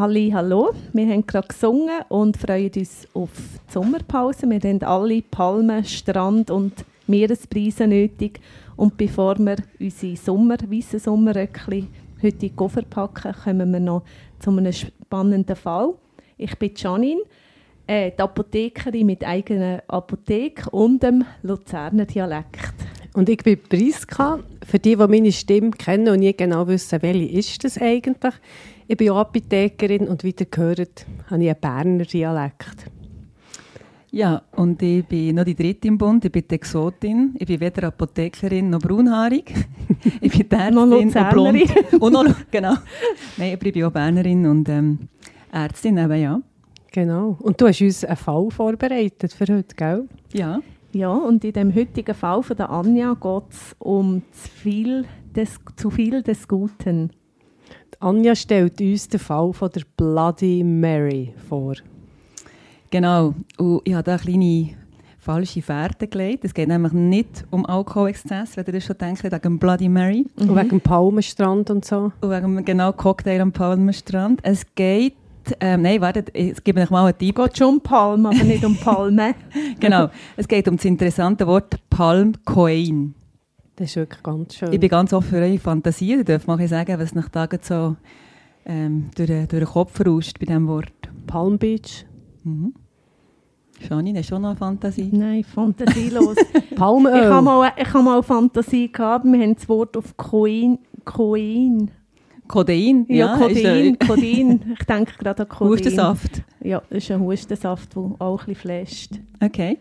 Halli, hallo. Wir haben gerade gesungen und freuen uns auf die Sommerpause. Wir haben alle Palmen, Strand und Meeresbreise nötig. Und bevor wir unsere Sommer, weißen Sommerröckchen heute in Koffer packen, kommen wir noch zu einem spannenden Fall. Ich bin Janine, äh, die Apothekerin mit eigener Apotheke und dem Luzerner Dialekt. Und ich bin Priska. Für die, die meine Stimme kennen und nie genau wissen, welche ist das eigentlich. Ich bin auch Apothekerin und wie ihr gehört, habe ich einen Berner Dialekt. Ja, und ich bin noch die dritte im Bund. Ich bin die Exotin. Ich bin weder Apothekerin noch braunhaarig. ich bin Ärztin Noch und blond. Luzernerin. und noch, genau. Nein, ich bin auch Bernerin und ähm, Ärztin eben, ja. Genau. Und du hast uns einen Fall vorbereitet für heute, gell? Ja, Ja, und in dem heutigen Fall von der Anja geht es um zu viel, des, zu viel des Guten. Anja stellt uns den Fall von der Bloody Mary vor. genau. Und ich habe da eine kleine falsche Fährte gelegt. Es geht nämlich nicht um Alkoholexzess, wenn ihr das schon denkt, wegen Bloody Mary. Und wegen dem Palmenstrand und so. Und wegen genau Cocktail am Palmenstrand. Es geht... Ähm, nein, wartet, ich gebe euch mal einen Tipp. Es geht schon um Palmen, aber nicht um Palmen. Genau, es geht um das interessante Wort Palmcoin. Das ist wirklich ganz schön. Ich bin ganz offen für eure Fantasie. Ihr dürft mal sagen, was nach Tagen so ähm, durch, den- durch den Kopf rauscht bei diesem Wort. Palm Beach. Mhm. Janine, hast du auch noch eine Fantasie? Nein, fantasielos. ich Palmöl. habe mal, ich habe mal Fantasie gehabt, wir haben das Wort auf Coin. Coin. Codein? Ja, ist Codein. der Codein. Ich denke gerade an Codein. Hustensaft. Ja, das ist ein Hustensaft, der auch ein bisschen flasht. Okay.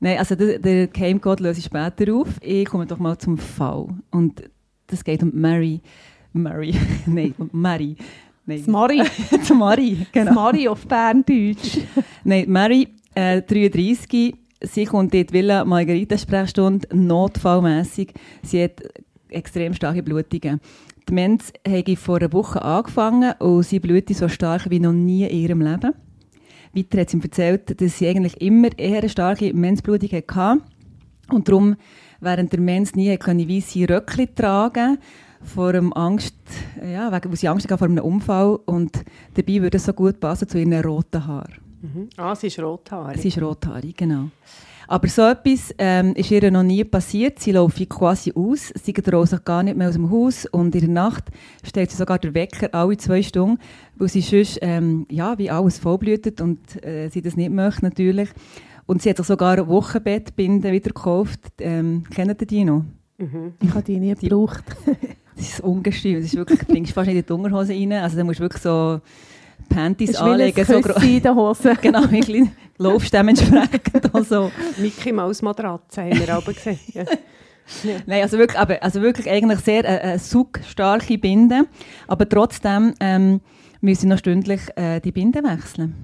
Nein, also der, der Geheimcode löse ich später auf. Ich komme doch mal zum Fall. Und das geht um Mary. Mary. Nein, um Mary. Nein. Mari. Mari, genau. Mari auf Berndeutsch. Nein, Mary, äh, 33, sie kommt in die Villa Margarita-Sprechstunde, notfallmässig. Sie hat extrem starke Blutungen. Die Mens habe vor einer Woche angefangen und sie blutet so stark wie noch nie in ihrem Leben. Weiter hat sie ihm erzählt, dass sie eigentlich immer eher eine starke Mensblutung hatte und darum während der Mens nie können weisse Röckchen tragen vor dem Angst, ja, wegen, wo sie Angst hatte vor einem Unfall und dabei würde es so gut passen zu ihren roten Haaren. Mhm. Ah, sie ist rothaarig. Sie ist rothaarig, genau. Aber so etwas ähm, ist ihr noch nie passiert. Sie läuft quasi aus, sie traut sich gar nicht mehr aus dem Haus und in der Nacht stellt sie sogar den Wecker alle zwei Stunden, weil sie sonst, ähm, ja, wie alles vollblütet und äh, sie das nicht möchte natürlich. Und sie hat sich sogar ein Wochenbettbinden wieder gekauft. Ähm, kennt ihr die noch? Mhm. Ich habe die nie gebraucht. Das ist ungestüm. Das ist wirklich, du bringst fast nicht in die Unterhose rein. Also da musst du wirklich so Panties ein anlegen. So in den Hosen. genau, wirklich. Laufst dementsprechend auch so. Mickey Maus Matratze haben wir aber gesehen. Ja. Nein, also wirklich, aber, also wirklich eigentlich sehr äh, äh, saugstarke Binde. Aber trotzdem ähm, müssen sie noch stündlich äh, die Binde wechseln.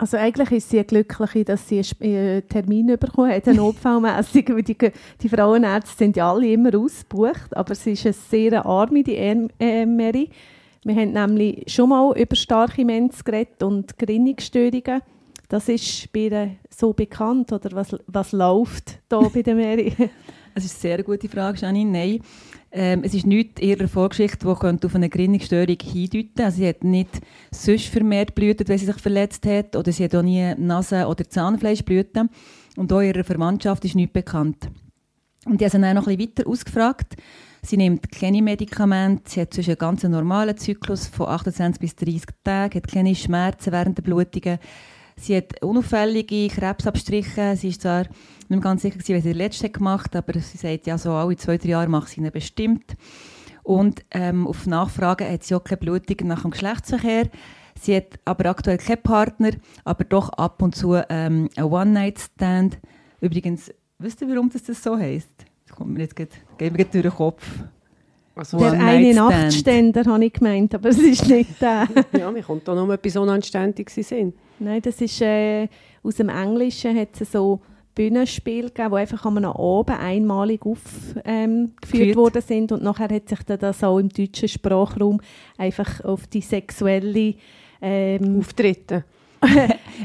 Also eigentlich ist sie eine Glückliche, dass sie einen äh, Termin bekommen hat, einen notfallmässig, weil die, die Frauenärzte sind ja alle immer ausgebucht, aber sie ist eine sehr arme, die äh, Mary. Wir haben nämlich schon mal über starke Mens geredet und Gerinnungsstörungen. Das ist bei ihr so bekannt, oder was, was läuft da bei der Mary? Das ist eine sehr gute Frage, Janine. Nein, ähm, es ist nichts ihrer Vorgeschichte, die könnte auf eine Gerinnungsstörung hindeuten Also sie hat nicht sonst vermehrt blutet, wenn sie sich verletzt hat, oder sie hat auch nie Nase- oder Zahnfleischblüten. Und auch ihrer Verwandtschaft ist nichts bekannt. Und ich habe sie dann noch ein bisschen weiter ausgefragt. Sie nimmt keine Medikamente, sie hat sonst einen ganz normalen Zyklus von 28 bis 30 Tagen, hat keine Schmerzen während der Blutungen. Sie hat unauffällige Krebsabstriche. Sie ist zwar nicht mehr ganz sicher, gewesen, was sie letzte gemacht hat, aber sie sagt, ja, so alle zwei, drei Jahre macht sie ihn bestimmt. Und ähm, auf Nachfragen hat sie auch keine Blutung nach dem Geschlechtsverkehr. Sie hat aber aktuell keinen Partner, aber doch ab und zu ähm, einen One-Night-Stand. Übrigens, wisst ihr, warum das, so heisst? Das kommt mir jetzt grad durch den Kopf. Also, Der eine. Nachtständer habe ich gemeint, aber es ist nicht der. ja, mir kommt da noch etwas Unanständiges in Sinn. Nein, das ist äh, aus dem Englischen hat es so Bühnenspiele gegeben, die einfach einem Abend einmalig aufgeführt ähm, worden sind und nachher hat sich dann das auch im deutschen Sprachraum einfach auf die sexuelle ähm, Auftreten.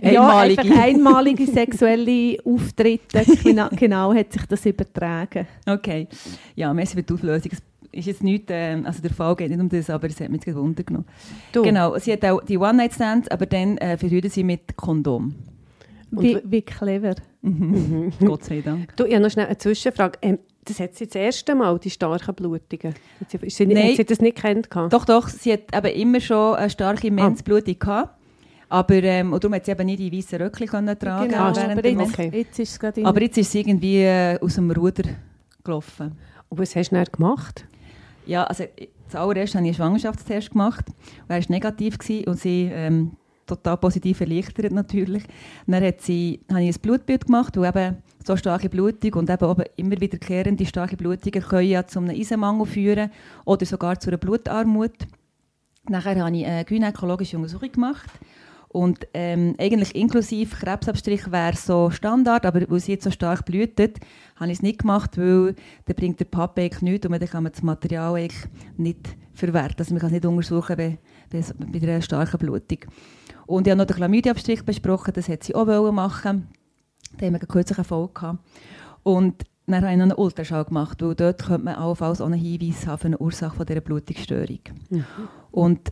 ja, Einmalige. einfach einmalige sexuelle Auftritte, genau, genau hat sich das übertragen. Okay. Ja, merci für die Auflösung. Es ist jetzt nicht, äh, also der Fall geht nicht um das, aber es hat mich gewundert genommen. Du, Genau, sie hat auch die One-Night-Stands, aber dann äh, verhüten sie mit Kondom. Wie, wie clever. Mhm. Gott sei Dank. du, ich habe noch schnell eine Zwischenfrage. Ähm, das hat sie das erste Mal, die starken Blutungen. Hat sie, ist sie, Nein. Hat sie das nicht kennt? Doch, doch, sie hat eben immer schon eine starke Menzblutung gehabt. Aber ähm, und darum hat sie eben nicht die weißen Röckchen können tragen Genau, während aber jetzt. Okay. jetzt ist es gerade Aber jetzt ist sie irgendwie äh, aus dem Ruder gelaufen. Und was hast du dann gemacht? Ja, also zuallererst habe ich einen Schwangerschaftstest gemacht. Und er war negativ und sie ähm, total positiv erleichtert natürlich. Dann hat sie, habe ich ein Blutbild gemacht, wo eben so starke Blutung und eben auch immer wiederkehrende starke Blutungen können ja zu einem Eisenmangel führen oder sogar zu einer Blutarmut. Nachher habe ich eine gynäkologische Untersuchung gemacht. Und ähm, eigentlich inklusive Krebsabstrich wäre so Standard, aber weil sie jetzt so stark blutet, habe ich es nicht gemacht, weil dann bringt der Pappe eigentlich nichts und dann kann man das Material eigentlich nicht verwerten. Also man kann es nicht untersuchen bei, bei, bei einer starken Blutung. Und ich habe noch den Chlamydia-Abstrich besprochen, das hat sie auch machen. Da haben wir kürzlich eine Folge gehabt. Und dann habe ich noch einen Ultraschall gemacht, weil dort könnte man allenfalls auch einen Hinweis haben für eine Ursache von dieser Blutungsstörung. Und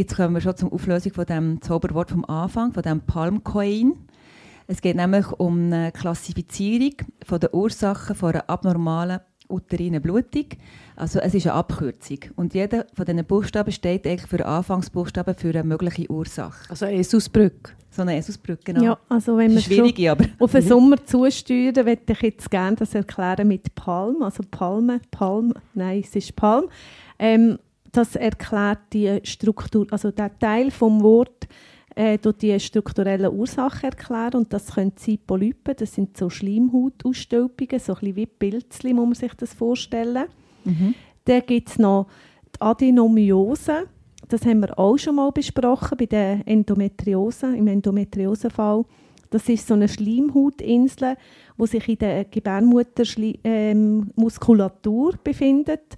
jetzt kommen wir schon zur Auflösung von dem Zauberwort vom Anfang, von dem Palmcoin. Es geht nämlich um eine Klassifizierung von der Ursachen von einer abnormalen uterinen Blutung. Also es ist eine Abkürzung. Und jeder von diesen Buchstaben steht eigentlich für den Anfangsbuchstaben für eine mögliche Ursache. Also Esusbrücke. So eine Esusbrücke, genau. Ja, also wenn wir ist schwierig, aber... auf den Sommer zusteuern, möchte ich jetzt gerne das erklären mit Palm, also Palme, Palm, nein, es ist Palm. Ähm, das erklärt die Struktur, also der Teil vom Wort äh, die strukturelle Ursache erklären und das können sein Polypen, das sind so Schleimhautausstülpungen, so ein bisschen wie Pilzli, muss man sich das vorstellen. Mhm. Dann gibt es noch die Adenomiose. Das haben wir auch schon mal besprochen bei der Endometriose, im Endometriosefall. Das ist so eine Schleimhautinsel, die sich in der Gebärmuttermuskulatur ähm, Muskulatur befindet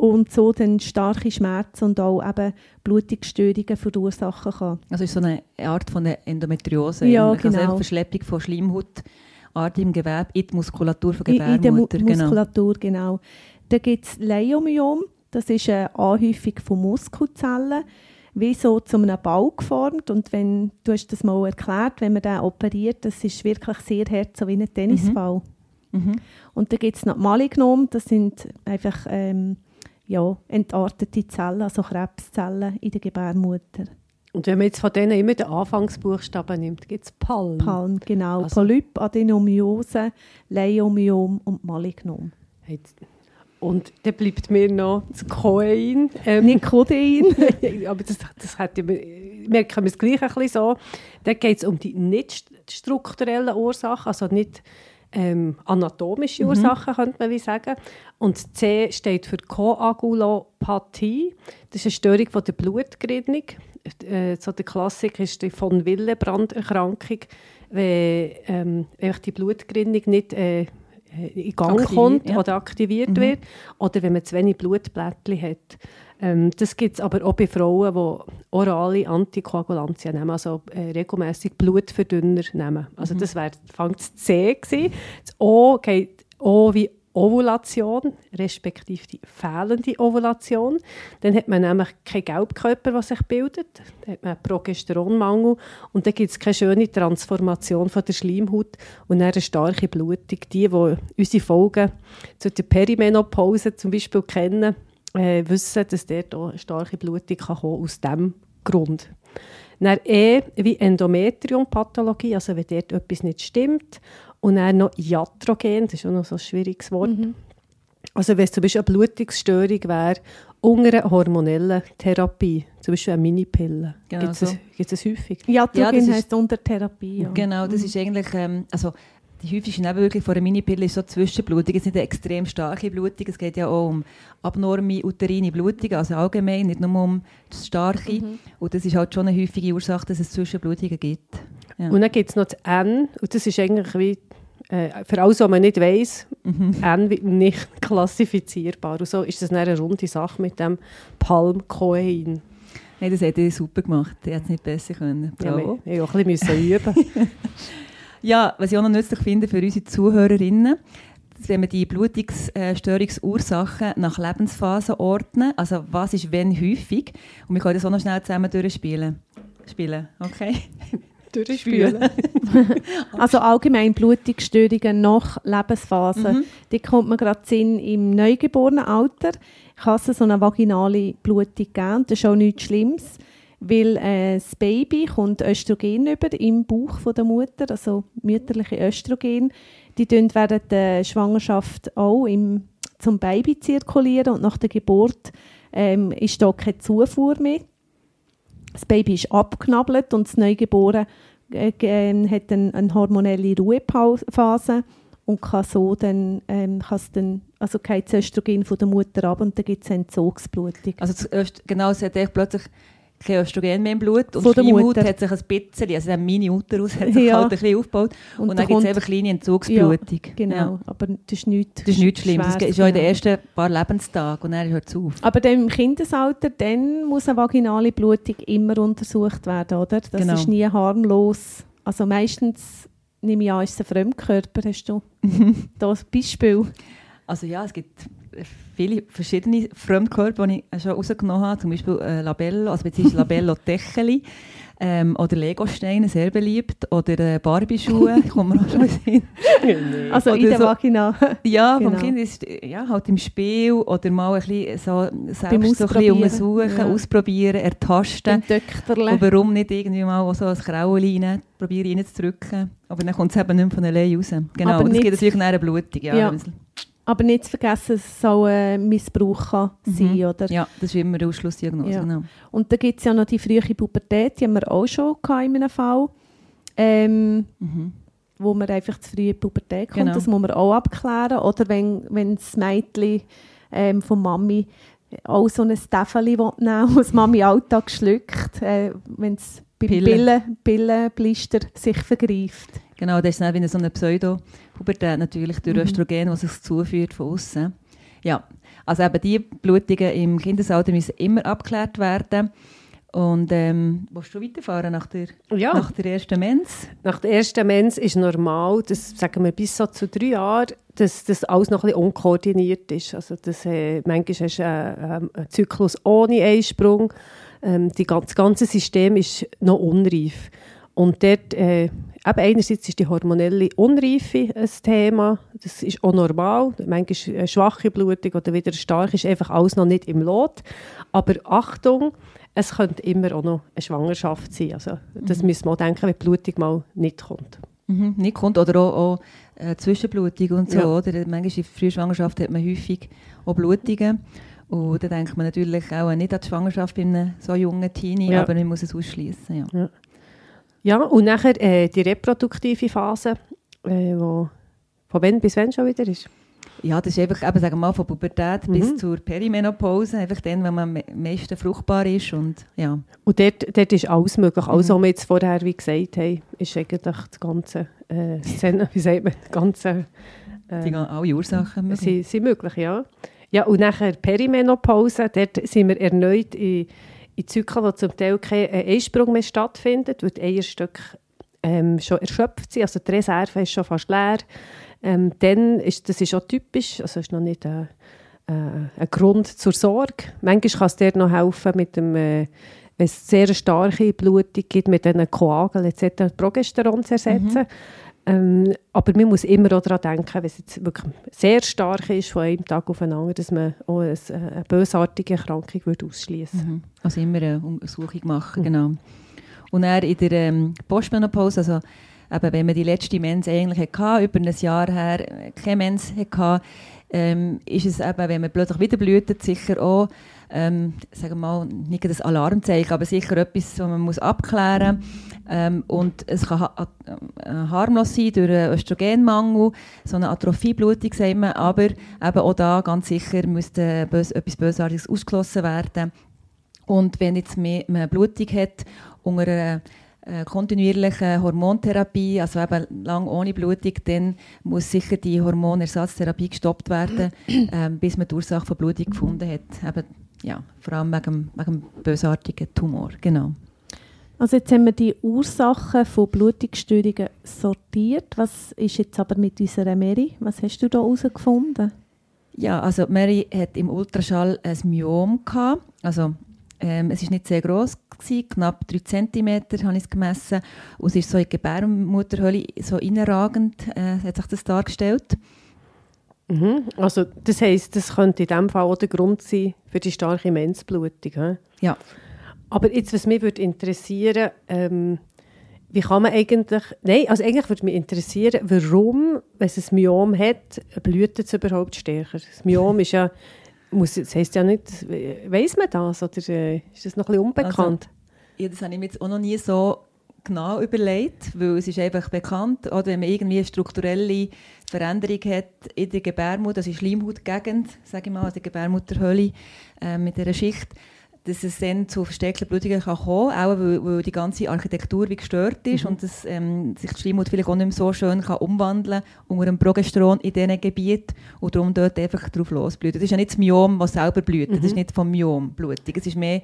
und so dann starke Schmerzen und auch eben Blutungsstörungen verursachen kann. Also ist so eine Art von der Endometriose. Ja. Also genau. eine Verschleppung von Schleimhautartigem Gewebe in die Muskulatur von In, in der Mu Gebärmutter. genau. Muskulatur, genau. Dann gibt es Leiomyom, das ist eine Anhäufung von Muskelzellen, wie so zu einem Ball geformt. Und wenn, du hast das mal erklärt, wenn man den operiert, das ist wirklich sehr hart, so wie ein Tennisball. Mhm. Und dann gibt es noch Malignom, das sind einfach ähm, ja, entartete Zellen, also Krebszellen in der Gebärmutter. Und wenn man jetzt von denen immer den Anfangsbuchstaben nimmt, gibt es Palm. Palm, genau. Also- Polyp, Adenomiose, Leiomyom und Malignom. Jetzt- Und dann bleibt mir noch das Coin. Ähm, Nicht Codein. aber das, das hat ja, merken wir es gleich ein bisschen so. Da geht es um die nicht st- strukturellen Ursachen, also nicht ähm, anatomische Ursachen, könnte man wie sagen. Und C steht für Koagulopathie. Das ist eine Störung von der Blutgerinnung. Äh, so der Klassiker ist die von Willebrand-Erkrankung, wenn ähm, die Blutgerinnung nicht äh, in Gang Aktiviert, kommt ja. oder aktiviert wird oder wenn man zu wenig Blutblättchen hat. Ähm, das gibt es aber auch bei Frauen, die orale Antikoagulantien nehmen, also äh, regelmäßig Blutverdünner nehmen. Also das wäre fängt das C gewesen. Das O geht O wie Ovulation, respektive die fehlende Ovulation. Dann hat man nämlich keinen Gelbkörper, der sich bildet. Dann hat man einen Progesteronmangel und dann gibt es keine schöne Transformation von der Schleimhaut und eine starke Blutung. Die, die unsere Folgen zu der Perimenopause zum Beispiel kennen, äh, wissen, dass dort auch eine starke Blutung kann kommen aus diesem Grund. Dann E wie Endometrium-Pathologie, also wenn dort etwas nicht stimmt. Und dann noch Iatrogen, das ist auch noch so ein schwieriges Wort. Also wenn es zum Beispiel eine Blutungsstörung wäre, unter einer hormonellen Therapie, zum Beispiel eine Minipille, Genau gibt es so. gibt's das häufig? Ja, Ja, das heisst unter Therapie. Ja. Genau, das ist eigentlich, ähm, also die häufigste Nebenwirkung von einer Minipille ist so Zwischenblutung. Es ist nicht eine extrem starke Blutung, es geht ja auch um abnorme uterine Blutung, also allgemein, nicht nur um das Starke. Mhm. Und das ist halt schon eine häufige Ursache, dass es Zwischenblutungen gibt. Ja. Und dann gibt es noch das N, und das ist eigentlich wie, äh, für alles, was man nicht weiss, mhm. N nicht klassifizierbar. Und so ist das eine runde Sache mit dem Palmkoein. Hey, das hat ihr super gemacht. Die hat es nicht besser können. Bravo. Ja, wir, wir mussten auch ein bisschen üben. Ja, was ich auch noch nützlich finde für unsere Zuhörerinnen, wenn wir die Blutungsstörungsursachen nach Lebensphasen ordnen, also was ist wenn häufig, und wir können das auch noch schnell zusammen durchspielen. Spielen, okay? durchspielen. also allgemein Blutungsstörungen nach Lebensphase. Mhm. Die kommt man gerade Sinn im Neugeborenenalter. Kann es so eine vaginale Blutung geben. Das ist auch nichts Schlimmes, weil äh, das Baby kommt Östrogen über im Bauch von der Mutter, also mütterliche Östrogen. Die tun während der Schwangerschaft auch im, zum Baby zirkulieren und nach der Geburt ähm, ist da keine Zufuhr mehr das Baby ist abgenabelt und das Neugeborene äh, äh, hat eine, eine hormonelle Ruhephase und kann so dann, ähm, dann also kein Östrogen von der Mutter ab und dann gibt es eine Entzugsblutung. Also genau, es hat plötzlich kein Östrogen mehr im Blut und die Schleimhaut hat sich ein bisschen, also der Mini-Uterus hat sich ja. halt ein bisschen aufgebaut und, und dann gibt es einfach kleine Entzugsblutung. Ja, genau, ja. aber das ist nichts Das ist nichts Schlimmes, das ist ja in den ersten paar Lebenstagen und dann hört es auf. Aber dann im Kindesalter, dann muss eine vaginale Blutung immer untersucht werden, oder? Das genau. ist nie harmlos. Also meistens, nehme ich an, ist es ein Fremdkörper, hast du da ein Beispiel? Also ja, es gibt viele verschiedene Fremdkörper, die ich schon rausgenommen habe, zum Beispiel äh, Labello, also beziehungsweise Labello Techeli ähm, oder Legosteine, sehr beliebt, oder äh, Barbie-Schuhe, kommen wir auch schon hin. also oder in der so, Vagina. Ja, genau. vom Kind ist ja, halt im Spiel oder mal ein bisschen so selbst so ein bisschen untersuchen, ja. ausprobieren, ertasten. Und warum nicht irgendwie mal so ein Krauli rein, probieren reinzudrücken. Aber dann kommt es eben nicht von alleine raus. Genau, Aber das gibt natürlich eine Blutung. Ja, ja. Aber nicht zu vergessen, es auch ein Missbrauch kann mhm. sein oder? Ja, das ist immer eine Ausschlussdiagnose. Ja. Genau. Und da gibt es ja noch die frühe Pubertät, die haben wir auch schon in einem Fall. Ähm, mhm. Wo man einfach zu früh in die Pubertät kommt. Genau. Das muss man auch abklären. Oder wenn, wenn das Mädchen ähm, von Mami auch so ein Steffeli nehmen was Mami Alltag schluckt, äh, wenn es beim Pillen. Pillenblister sich vergreift. Genau, das ist dann wie so eine Pseudo-Pubertät natürlich durch mhm. Östrogen, was sich zuführt von außen. Ja, also eben die Blutungen im Kindesalter müssen immer abgeklärt werden. Und ähm, willst du weiterfahren nach der, ja. nach der ersten Mens? Nach der ersten Mens ist normal, dass, sagen wir bis so zu drei Jahren, dass das alles noch ein bisschen unkoordiniert ist. Also dass, äh, manchmal hast du äh, einen Zyklus ohne Einsprung. Ähm, die, das ganze System ist noch unreif. Und dort, äh, eben einerseits ist die hormonelle Unreife ein Thema, das ist auch normal, manchmal eine schwache Blutung oder wieder stark, ist einfach alles noch nicht im Lot. Aber Achtung, es könnte immer auch noch eine Schwangerschaft sein. Also, das mhm. müssen wir auch denken, wenn die Blutung mal nicht kommt. Mhm, nicht kommt oder auch, auch äh, Zwischenblutung und so. Ja. Oder? Manchmal in früher Schwangerschaft hat man häufig auch Blutungen. Und da denkt man natürlich auch nicht an die Schwangerschaft bei einem so jungen Teenie, ja. aber man muss es ausschließen. Ja. Ja. Und nachher äh, die reproduktive Phase, äh, wo von wann bis wann schon wieder ist? Ja, das ist einfach, eben, sagen wir mal, von Pubertät mhm. bis zur Perimenopause, einfach dann, wenn man am meisten fruchtbar ist. Und, ja. und dort, dort ist alles möglich. Mhm. Alles, was wir jetzt vorher wie gesagt haben, ist eigentlich das ganze äh, Szene, wie sagt man, das ganze... Äh, die alle Ursachen möglich. Sind, sind möglich, ja. Ja, und nachher Perimenopause, dort sind wir erneut in in Zyklen, wo zum Teil kein äh, Einsprung mehr stattfindet, weil die Eierstöcke ähm, schon erschöpft sind, also die Reserve ist schon fast leer. Ähm, dann ist das ist auch typisch, also ist noch nicht ein, äh, ein Grund zur Sorge. Manchmal kann es dir noch helfen, mit dem, äh, wenn es sehr starke Blutung gibt, mit diesen Koageln etc. Progesteron zu ersetzen. Mhm. Ähm, aber man muss immer auch daran denken, wenn es jetzt wirklich sehr stark ist von einem Tag auf den anderen, dass man auch eine, eine bösartige Erkrankung ausschließen würde. Mhm. Also immer eine Untersuchung machen, mhm. genau. Und dann in der ähm, Postmenopause, also eben, wenn man die letzte Mens eigentlich hatte, über ein Jahr her keine Mens hatte, ähm, ist es eben, wenn man plötzlich wieder blühtet, sicher auch ähm, sagen wir mal, nicht das Alarmzeichen, aber sicher etwas, was man muss abklären muss. Ähm, und es kann ha äh, harmlos sein durch einen Östrogenmangel, so eine Atrophieblutung, sagen wir, aber eben auch da ganz sicher müsste bös etwas Bösartiges ausgeschlossen werden. Und wenn jetzt mehr, mehr Blutung hat unter einer äh, kontinuierliche Hormontherapie, also eben lang ohne Blutung, dann muss sicher die Hormonersatztherapie gestoppt werden, ähm, bis man die Ursache von Blutung gefunden hat. Eben, ja, vor allem wegen, wegen dem bösartigen Tumor, genau. Also jetzt haben wir die Ursachen von Blutungsstörungen sortiert. Was ist jetzt aber mit unserer Mary? Was hast du da herausgefunden? Ja, also Mary hat im Ultraschall ein Myom gehabt. Also ähm, es ist nicht sehr groß knapp 3 cm habe ich es gemessen. Und es ist so in die Gebärmutterhöhle so innenragend, äh, hat sich das dargestellt. Mhm. Also das heisst, das könnte in diesem Fall auch der Grund sein für die starke Menzblutung. He? Ja. Aber jetzt, was mich würde interessieren, ähm, wie kann man eigentlich, nein, also eigentlich würde mich interessieren, warum, wenn es ein Myom hat, blüht es überhaupt stärker? Das Myom ist ja, muss, das heisst ja nicht, weiss man das oder äh, ist das noch ein bisschen unbekannt? Also, ja, das habe ich mir jetzt auch noch nie so genau überlegt, weil es ist einfach bekannt, oder wenn man irgendwie strukturelle Veränderung hat in der Gebärmutter, also in Schleimhautgegend, sage ich mal, also der Gebärmutterhöhle äh, mit dieser Schicht, dass es dann zu verstärkten Blutungen kann kommen kann, auch weil, weil, die ganze Architektur wie gestört ist mhm. und dass ähm, sich die Schleimhaut vielleicht auch nicht mehr so schön kann umwandeln kann unter dem Progesteron in diesen Gebieten und darum dort einfach drauf losblüht. Das ist ja nicht das Myom, das selber blüht, mhm. das ist nicht vom Myom Blutung, es ist mehr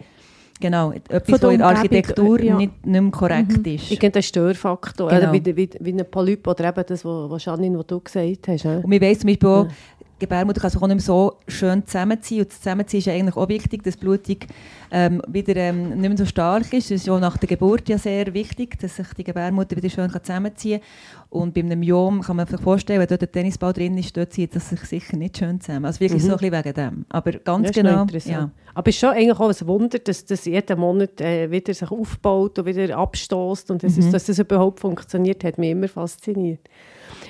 Genau, etwas, was in der Architektur ja. nicht, nicht mehr korrekt mhm. ist. Irgendein Störfaktor, genau. wie, wie, wie ein Polyp oder eben das, was Janine, was du gesagt hast. Und wir wissen zum Beispiel auch, ja. Gebärmutter kann sich auch nicht mehr so schön zusammenziehen. Und das Zusammenziehen ist eigentlich auch wichtig, dass die Blutung ähm, wieder ähm, nicht mehr so stark ist. Das ist auch nach der Geburt ja sehr wichtig, dass sich die Gebärmutter wieder schön zusammenziehen kann. Und bei einem Myom kann man sich vorstellen, wenn dort ein Tennisball drin ist, dort zieht es sich sicher nicht schön zusammen. Also wirklich mhm. so ein bisschen wegen dem. Aber ganz genau. Ja. Aber es ist schon eigentlich auch ein Wunder, dass das jeden Monat äh, wieder sich aufbaut und wieder abstoßt und das mhm. ist, dass das überhaupt funktioniert, hat mich immer fasziniert.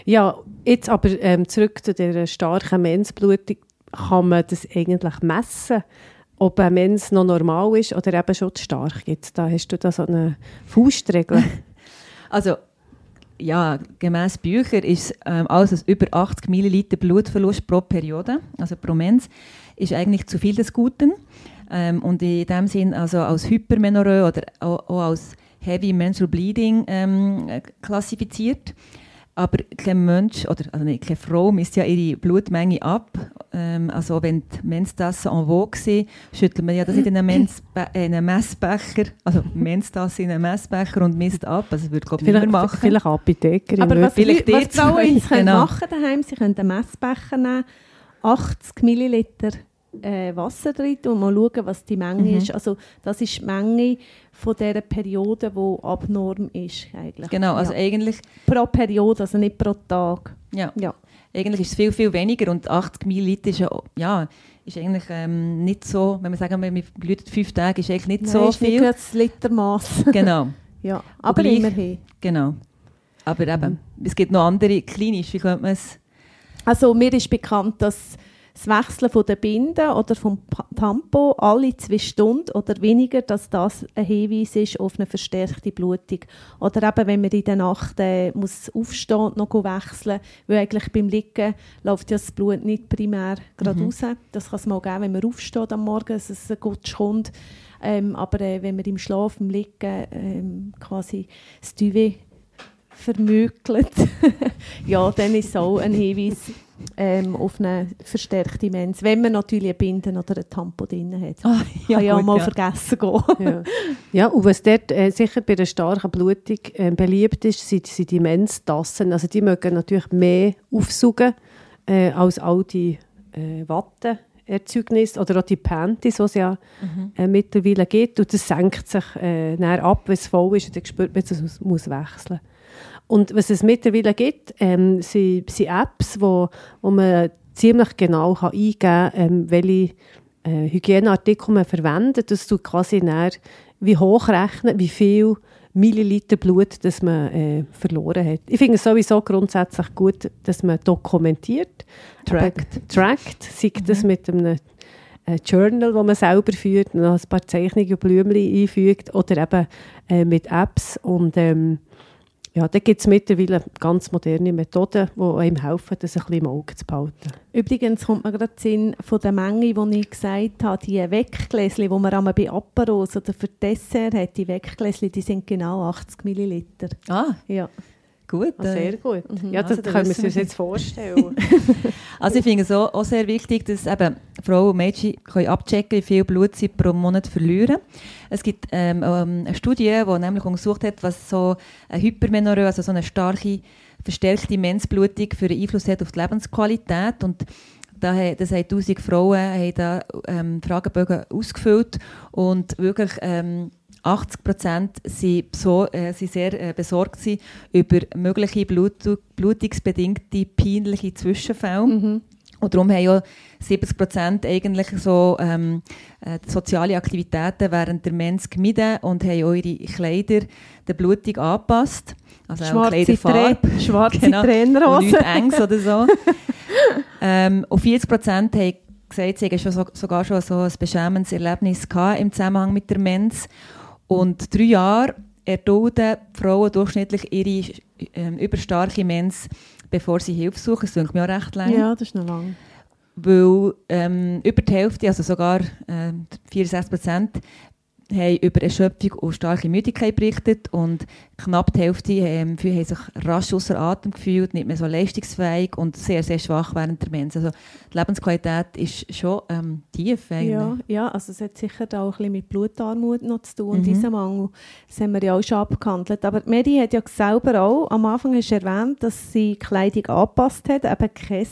Ja, jetzt aber ähm, zurück zu der starken Mensblutung. Kann man das eigentlich messen? Ob ein Mens noch normal ist oder eben schon zu stark? Jetzt, da hast du da so eine Faustregel. also ja, gemäß Büchern ist ähm, alles über 80 Milliliter Blutverlust pro Periode, also pro Mens, ist eigentlich zu viel des Guten. Ähm, und in dem Sinn also als Hypermenorrhoe oder auch, auch als Heavy Menstrual Bleeding ähm, klassifiziert. Aber kein Mensch, oder also nicht, keine Frau misst ja ihre Blutmenge ab. Ähm, also wenn die Menstasse en vogue sind, schüttelt man ja das in einen, Mensbe in einen Messbecher, also Menstasse in einen Messbecher und misst ab. Also das würde Gott nicht machen. Vielleicht Apothekerin. Aber was, vielleicht was Frauen genau. machen daheim, sie können einen Messbecher nehmen, 80 Milliliter äh, Wasser drin und mal schauen, was die Menge mhm. ist. Also das ist die Menge von dieser Periode, die abnorm ist eigentlich. Genau, also ja. eigentlich... Pro Periode, also nicht pro Tag. Ja. ja. Eigentlich ist es viel, viel weniger und 80 Milliliter ist ja, ja ist eigentlich ähm, nicht so, wenn wir sagen, wir blüht fünf Tage, ist eigentlich nicht Nein, so ist viel. Nicht das Litermaß. genau. ja, aber gleich, immerhin. Genau. Aber eben, mhm. es gibt noch andere, klinisch, wie könnte man es... Also mir ist bekannt, dass das Wechseln von der Binde oder vom Tampo alle zwei Stunden oder weniger, dass das ein Hinweis ist auf eine verstärkte Blutung. Oder eben, wenn man in der Nacht äh, muss aufstehen und noch wechseln weil eigentlich beim Liegen läuft ja das Blut nicht primär gerade mhm. raus. Das kann es mal geben, wenn man aufsteht am Morgen, dass es gut kommt. Ähm, aber äh, wenn man im Schlaf, im Liegen ähm, quasi das Duvet vermögelt, ja, dann ist es auch ein Hinweis ähm, auf eine verstärkte Mens. Wenn man natürlich eine Binde oder ein Tampo drin hat. Ah, ja, Kann ja auch mal ja. vergessen gehen. ja. ja, und was dort äh, sicher bei einer starken Blutung äh, beliebt ist, sind, sind die Menstassen. Also die mögen natürlich mehr aufsaugen äh, als all die äh, Watte. Erzeugnis oder auch die Panties, die es ja mhm. äh, mittlerweile gibt. Und das senkt sich äh, ab, wenn es voll ist und dann spürt man, dass es muss wechseln muss. Und was es mittlerweile gibt, ähm, sind, sind Apps, wo, wo man ziemlich genau kann eingeben kann, ähm, welche äh, Hygieneartikel man verwendet. Das tut quasi näher wie hochrechnen, wie viel Milliliter Blut das man äh, verloren hat. Ich finde es sowieso grundsätzlich gut, dass man dokumentiert. Trackt. trackt, sei mhm. das mit einem ein Journal, das man selber führt, noch ein paar Zeichnungen und Blümchen einfügt oder eben äh, mit Apps und ähm, ja, da gibt es mittlerweile ganz moderne Methoden, die einem helfen, das ein bisschen im Auge zu behalten. Übrigens kommt mir gerade Sinn von der Menge, die ich gesagt habe, die Weggläschen, die man einmal bei Aperos oder für Dessert hat, die Weggläschen, die sind genau 80 Milliliter. Ah, Ja. Gut, ah, sehr gut. Mhm. Ja, das also, können wir uns jetzt vorstellen. also ich finde es auch, auch, sehr wichtig, dass eben Frauen und Mädchen können abchecken wie viel Blut sie pro Monat verlieren. Es gibt ähm, ähm eine Studie, die nämlich untersucht hat, was so eine Hypermenorrhoe, also so eine starke, verstärkte Menzblutung für einen Einfluss hat auf die Lebensqualität. Und da, das haben 1000 Frauen haben da, ähm, Fragebögen ausgefüllt und wirklich... Ähm, 80 Prozent sind, so, äh, sind sehr äh, besorgt sind über mögliche Blut blutungsbedingte peinliche Zwischenfälle. Mhm. Und darum haben ja 70 Prozent eigentlich so ähm, äh, soziale Aktivitäten während der Mens gemieden und haben auch ihre Kleider der Blutung angepasst. Also schwarze, Trä schwarze genau, Trainerhose. Nicht engs oder so. ähm, und 40 Prozent haben gesagt, sie haben schon, sogar schon so ein beschämendes Erlebnis gehabt im Zusammenhang mit der Mens. Und drei Jahre erdulden Frauen durchschnittlich ihre ähm, überstarke Mens, bevor sie Hilfe suchen. Das klingt mir auch recht lang. Ja, das ist noch lang. Weil ähm, über die Hälfte, also sogar äh, 64 Prozent, haben über Erschöpfung und starke Müdigkeit berichtet und knapp die Hälfte ähm, haben sich rasch außer Atem gefühlt, nicht mehr so leistungsfähig und sehr, sehr schwach während der Mens. Also die Lebensqualität ist schon ähm, tief eigentlich. Ja, ja, also es hat sicher auch ein bisschen mit Blutarmut noch zu tun und mhm. diesem Mangel. Das haben wir ja auch schon abgehandelt. Aber Medi hat ja selber auch, am Anfang hast du erwähnt, dass sie die Kleidung angepasst hat, eben kein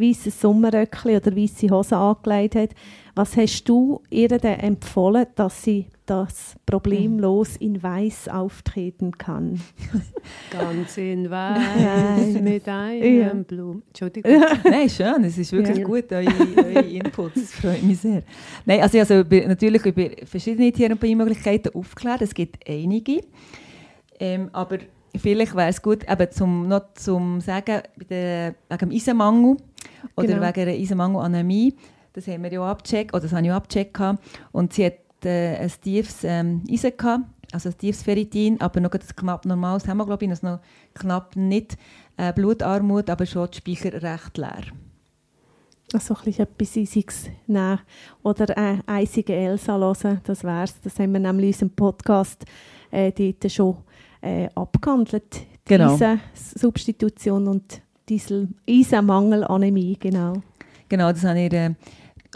weißes Sommerröckchen oder weiße Hose angelegt hat. Was hast du ihr denn empfohlen, dass sie das problemlos in Weiß auftreten kann? Ganz in Weiß mit einem ja. Blumen. Entschuldigung. Nein, schön, es ist wirklich ja. gut, eure, eure Inputs, das freut mich sehr. Nein, also, also natürlich über verschiedene Therapiemöglichkeiten aufklären, es gibt einige, ähm, aber vielleicht wäre es gut, eben zum, noch zum sagen, wegen dem Eisenmangel oder genau. wegen einer Eisenmangelanämie, das haben wir ja abgecheckt, oder das habe ich abgecheckt. Und sie hat äh, ein tiefes ähm, Eisen gehabt, also ein tiefes Ferritin, aber noch ein knapp normales Hämoglobin, also noch knapp nicht äh, Blutarmut, aber schon die Speicher recht leer. Also ein bisschen etwas Eisiges nehmen oder äh, eisige Elsa hören, das wär's. Das haben wir nämlich in unserem Podcast äh, dort schon äh, abgehandelt. Genau. Substitution und Eisenmangel, Anämie, genau. Genau, das habe ich äh,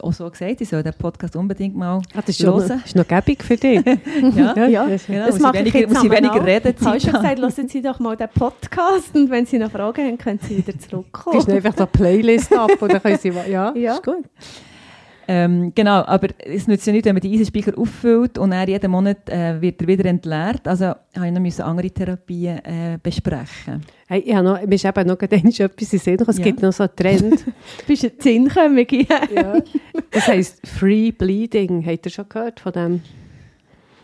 auch so gesagt, ich soll den Podcast unbedingt mal ah, das ist hören. Das ist noch gäbig für dich. ja, ja, ja. Genau. Das muss ich weniger, muss ich weniger reden. Ich habe schon gesagt, lassen Sie doch mal den Podcast und wenn Sie noch Fragen haben, können Sie wieder zurückkommen. Gibst einfach eine Playlist ab und dann können Sie... Ja, ja. ist gut. Ähm, genau, aber es nützt ja nicht, wenn man die Eisenspeicher auffüllt und dann jeden Monat äh, wird er wieder entleert. Also habe ich noch andere Therapien äh, besprechen. Hey, ich habe noch, mir ist eben noch etwas in Sinn Es ja. gibt noch so einen Trend. du bist ein Zinnkömmige. ja. Das heisst Free Bleeding. Habt ihr schon gehört von dem?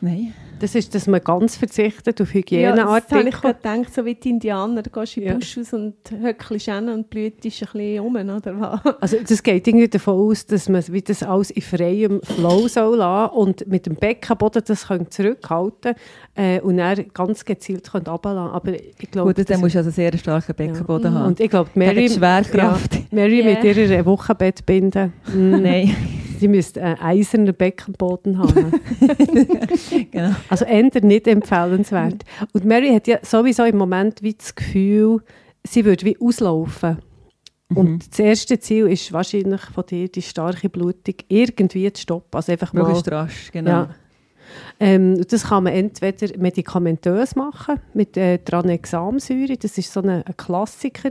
Nein. Das ist, dass man ganz verzichtet auf Hygieneartikel. Ja, das habe ich gedacht, so wie die Indianer, du gehst in den ja. Busch raus und höckelst hin und blüht ein bisschen um, oder was? Also das geht irgendwie davon aus, dass man wie das alles in freiem Flow soll lassen und mit dem Beckenboden das zurückhalten äh, und dann ganz gezielt runterlassen. Aber ich glaube... Gut, dann musst du also sehr starken Beckenboden ja. haben. Und ich glaube, Mary... Schwerkraft. Ja, Mary yeah. mit ihrer Wochenbettbinde. Mm. Nein. Sie müsste einen eisernen Beckenboden haben. genau. Also ändert nicht empfehlenswert. Und Mary hat ja sowieso im Moment wie das Gefühl, sie würde wie auslaufen. Mhm. Und das erste Ziel ist wahrscheinlich von dir, die starke Blutung irgendwie zu stoppen. Also einfach mal, Möglichst rasch, genau. Ja. Ähm, das kann man entweder medikamentös machen, mit äh, Tranexamsäure. Das ist so ein, ein Klassiker.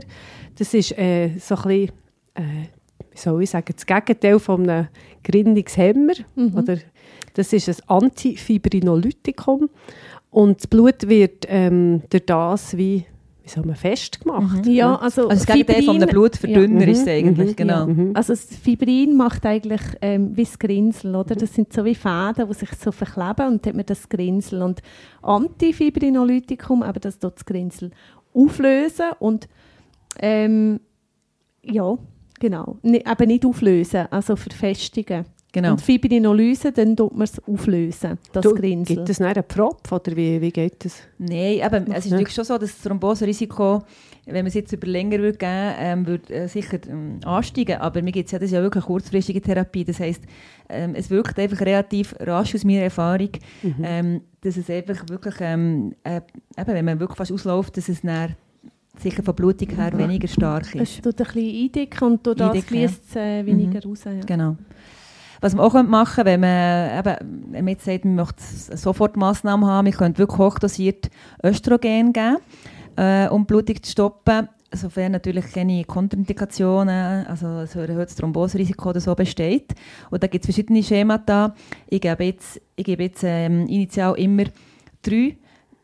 Das ist äh, so ein bisschen, äh, wie soll ich sagen, das Gegenteil von einem Gründungshemmer. Mhm. Oder das ist ein Antifibrinolytikum. Und das Blut wird ähm, durch das wie wie soll man festgemacht? Mhm. Ja, also, also das Gegenteil von einem Blutverdünner ja. ist es eigentlich, mhm. genau. Ja. Mhm. Also das Fibrin macht eigentlich ähm, wie das Grinsel, oder? Das sind so wie Fäden, die sich so verkleben und dann hat man das Grinsel. Und Antifibrinolytikum, aber das tut das Grinsel auflösen und ähm, ja, Genau. N aber nicht auflösen, also verfestigen. Genau. Und Fibrinolyse, dann tut man es auflösen, das Du, Grinsel. Gibt es nicht einen Propf oder wie, wie geht das? Nein, eben, es ist natürlich schon so, dass das Thromboserisiko, wenn man es jetzt über länger würde geben ähm, würde äh, sicher ähm, ansteigen. Aber mir gibt's ja, das ist ja wirklich eine kurzfristige Therapie. Das heisst, ähm, es wirkt einfach relativ rasch aus meiner Erfahrung, ähm, dass es einfach wirklich, ähm, äh, eben, wenn man wirklich fast ausläuft, dass es dann sicher von Blutung her weniger stark ist. Es tut ein bisschen eindicken und durch das fließt es äh, weniger raus. Ja. Genau. Was man auch machen könnte, wenn man, eben, wenn man jetzt sagt, man möchte sofort Massnahmen haben, man könnte wirklich hochdosiert Östrogen geben, äh, um Blutung zu stoppen, sofern natürlich keine Kontraindikationen, also so ein erhöhtes Thromboserisiko oder so besteht. Und da gibt es verschiedene Schemata. Ich gebe jetzt, ich gebe jetzt ähm, initial immer drei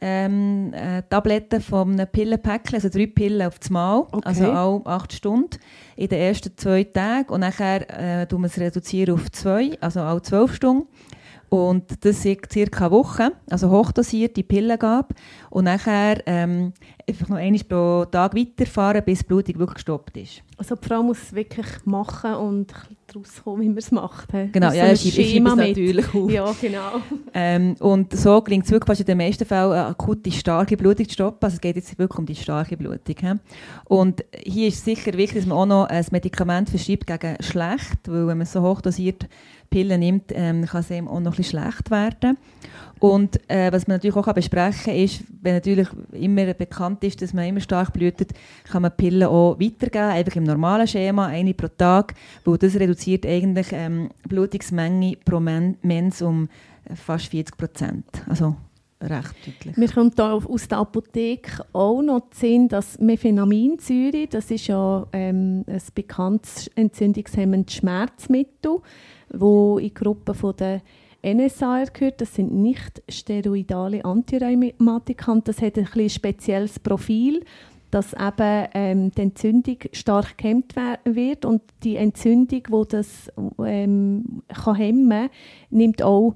ähm, äh, Tabletten von einem Pillenpäckchen, also drei Pillen auf das Mal, Okay. also alle acht Stunden in den ersten zwei Tagen und nachher äh, tun wir es reduzieren auf zwei, also alle zwölf Stunden. Und das ist circa eine Woche, also hochdosiert die Pillengabe. Und nachher ähm, einfach noch einmal pro Tag weiterfahren, bis die Blutung wirklich gestoppt ist. Also die Frau muss es wirklich machen und daraus kommen, wie man es macht. he. Genau, ja, so ich schreibe es natürlich auf. Ja, genau. Ähm, und so gelingt es wirklich fast in den meisten Fällen, eine akute, starke Blutung zu stoppen. Also es geht jetzt wirklich um die starke Blutung. He? Und hier ist sicher wichtig, dass man auch noch ein Medikament verschreibt gegen schlecht, weil wenn man so hochdosiert Pillen nimmt, ähm, kann es eben auch noch ein schlecht werden. Und äh, was man natürlich auch besprechen kann, ist, wenn natürlich immer bekannt ist, dass man immer stark blutet, kann man Pillen auch weitergeben, einfach im normalen Schema, eine pro Tag, weil das reduziert eigentlich ähm, Blutungsmenge pro Men Mens um fast 40 Prozent. Also recht deutlich. Mir kommt da aus der Apotheke auch noch Sinn, dass Mefenaminsäure, das ist ja ähm, ein bekanntes entzündungshemmendes Schmerzmittel, wo in Gruppen von der NSAR gehört. Das sind nicht steroidale Antirheumatika und das hat ein bisschen spezielles Profil, dass eben ähm, die Entzündung stark gehemmt wer- wird und die Entzündung, die das ähm, kann hemmen nimmt auch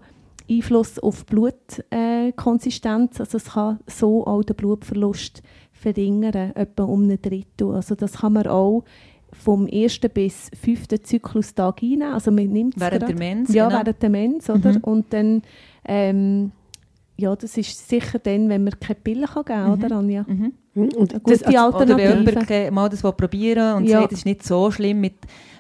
Einfluss auf die Blutkonsistenz. Äh, also es kann so auch den Blutverlust verringern, etwa um ein Drittel. Also das kann man auch vom ersten bis fünften Zyklustag einnehmen. Also man nimmt es Während grad- der Mens, Ja, genau. während der Mens, oder? Mhm. Und dann, ähm, ja, das ist sicher dann, wenn man keine Pille kann geben kann, Mhm. oder Anja? Mhm. Und Eine gute das, also, Oder wenn Alternative. jemand mal das probieren und Ja. sagt, es ist nicht so schlimm mit,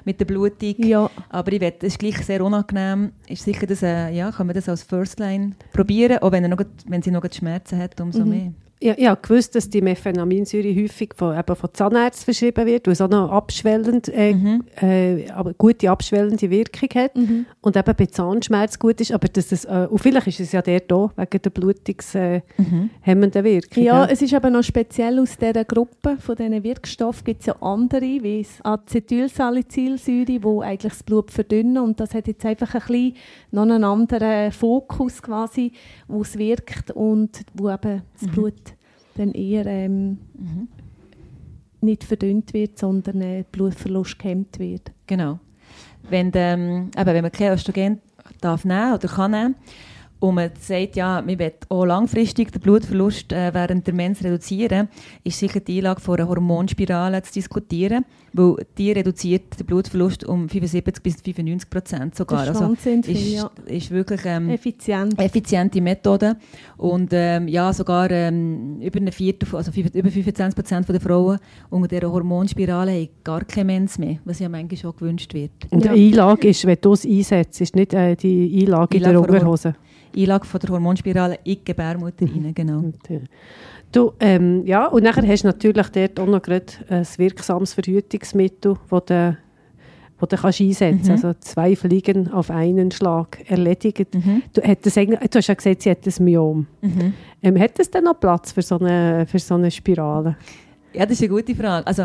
mit der Blutung, Ja, aber ich will, es ist gleich sehr unangenehm, ist sicher, dass, äh, ja, kann man das als First Line probieren, auch wenn, er noch, wenn sie noch Schmerzen hat, umso Mhm. mehr. Ja, ich habe gewusst, dass die Mefenaminsäure häufig von, eben von Zahnärzten verschrieben wird, weil es auch noch abschwellend, äh, Mhm. äh, aber gute abschwellende Wirkung hat mhm. und eben bei Zahnschmerz gut ist, aber dass es, äh, und vielleicht ist es ja der da wegen der blutungshemmenden Mhm. äh, Wirkung. Ja, gell? es ist aber noch speziell aus dieser Gruppe von diesen Wirkstoffen gibt es ja andere, wie Acetylsalicylsäure, die eigentlich das Blut verdünnen und das hat jetzt einfach ein bisschen noch einen anderen Fokus quasi, wo es wirkt und wo eben das Mhm. Blut dann eher ähm, Mhm. nicht verdünnt wird, sondern äh, Blutverlust gehemmt wird. Genau. Wenn, ähm, eben, wenn man kein Östrogen darf nehmen oder kann nehmen und man sagt, ja, man will auch langfristig den Blutverlust äh, während der Mens reduzieren, ist sicher die Einlage von einer Hormonspirale zu diskutieren, weil die reduziert den Blutverlust um 75 bis 95 Prozent sogar. Das ist also wahnsinnig viel, ist, ja. ist wirklich ähm, Effizient. effiziente Methode und ähm, ja, sogar ähm, über ein Viertel, also über 25 Prozent der Frauen unter dieser Hormonspirale haben gar keine Mens mehr, was ja manchmal schon gewünscht wird. Und Ja. die Einlage ist, wenn du es einsetzt, ist nicht äh, die Einlage in der Einlage von der Unterhose. Einlage von der Hormonspirale in die Gebärmutter rein, genau. Und, äh, Du, ähm, ja, und nachher hast du natürlich dort auch noch ein wirksames Verhütungsmittel, das du, wo du kannst einsetzen Mhm. kannst. Also zwei Fliegen auf einen Schlag erledigt. Mhm. Du, das du hast ja gesagt, sie hat ein Myom. Mhm. Ähm, hat es denn noch Platz für so eine, für so eine Spirale? Ja, das ist eine gute Frage. Also,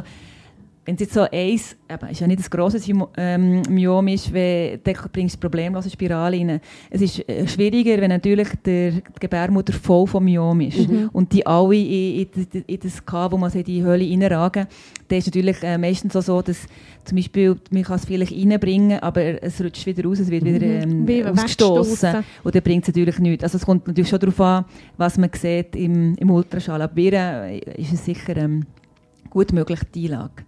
wenn es jetzt so eins, eben, ist ja nicht ein grosses ähm, Myom ist, wenn, dann bringst du problemlose Spirale rein. Es ist äh, schwieriger, wenn natürlich der, die Gebärmutter voll vom Myom ist und die alle in, in, in, das K, wo man sie in die Höhle reinragen, dann ist natürlich äh, meistens so, dass zum Beispiel, man kann es vielleicht reinbringen, aber es rutscht wieder raus, es wird wieder ähm, Wie ausgestoßen. Und dann bringt es natürlich nichts. Also es kommt natürlich schon darauf an, was man sieht im, im Ultraschall. Aber bei ihr äh, ist es sicher ähm, gut möglich, die Einlage.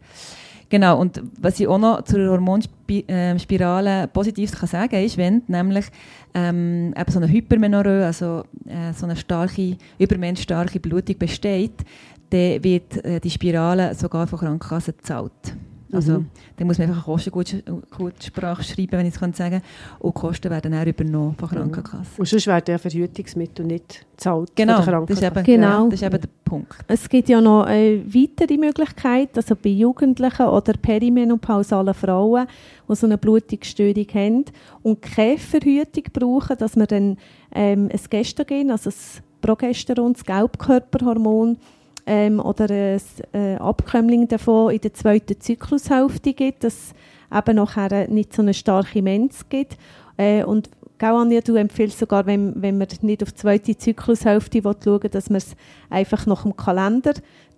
Genau, und was ich auch noch zur Hormonspirale ähm, positiv kann sagen ist, wenn nämlich ähm, eben so eine Hypermenorrhoe, also äh, so eine starke, übermenschstarke Blutung besteht, dann wird äh, die Spirale sogar von Krankenkassen gezahlt. Also, mhm. dann muss man einfach eine Kostengutsprache schreiben, wenn ich es sagen kann. Und die Kosten werden dann übernommen von mhm. Krankenkasse. Und sonst werden ja Verhütungsmittel nicht gezahlt genau, von. Genau, das ist, eben, genau. das ist eben der Punkt. Es gibt ja noch eine weitere Möglichkeit, also bei Jugendlichen oder perimenopausalen Frauen, die so eine Blutungsstörung haben und keine Verhütung brauchen, dass man dann ähm, ein Gestagen, also das Progesteron, das Gelbkörperhormon, ähm, oder ein äh, Abkömmling davon in der zweiten Zyklushälfte gibt, dass eben nachher nicht so eine starke Mens gibt. Äh, und Gell, Anja, du empfiehlst sogar, wenn, wenn man nicht auf die zweite Zyklushälfte schauen will, dass man es einfach nach dem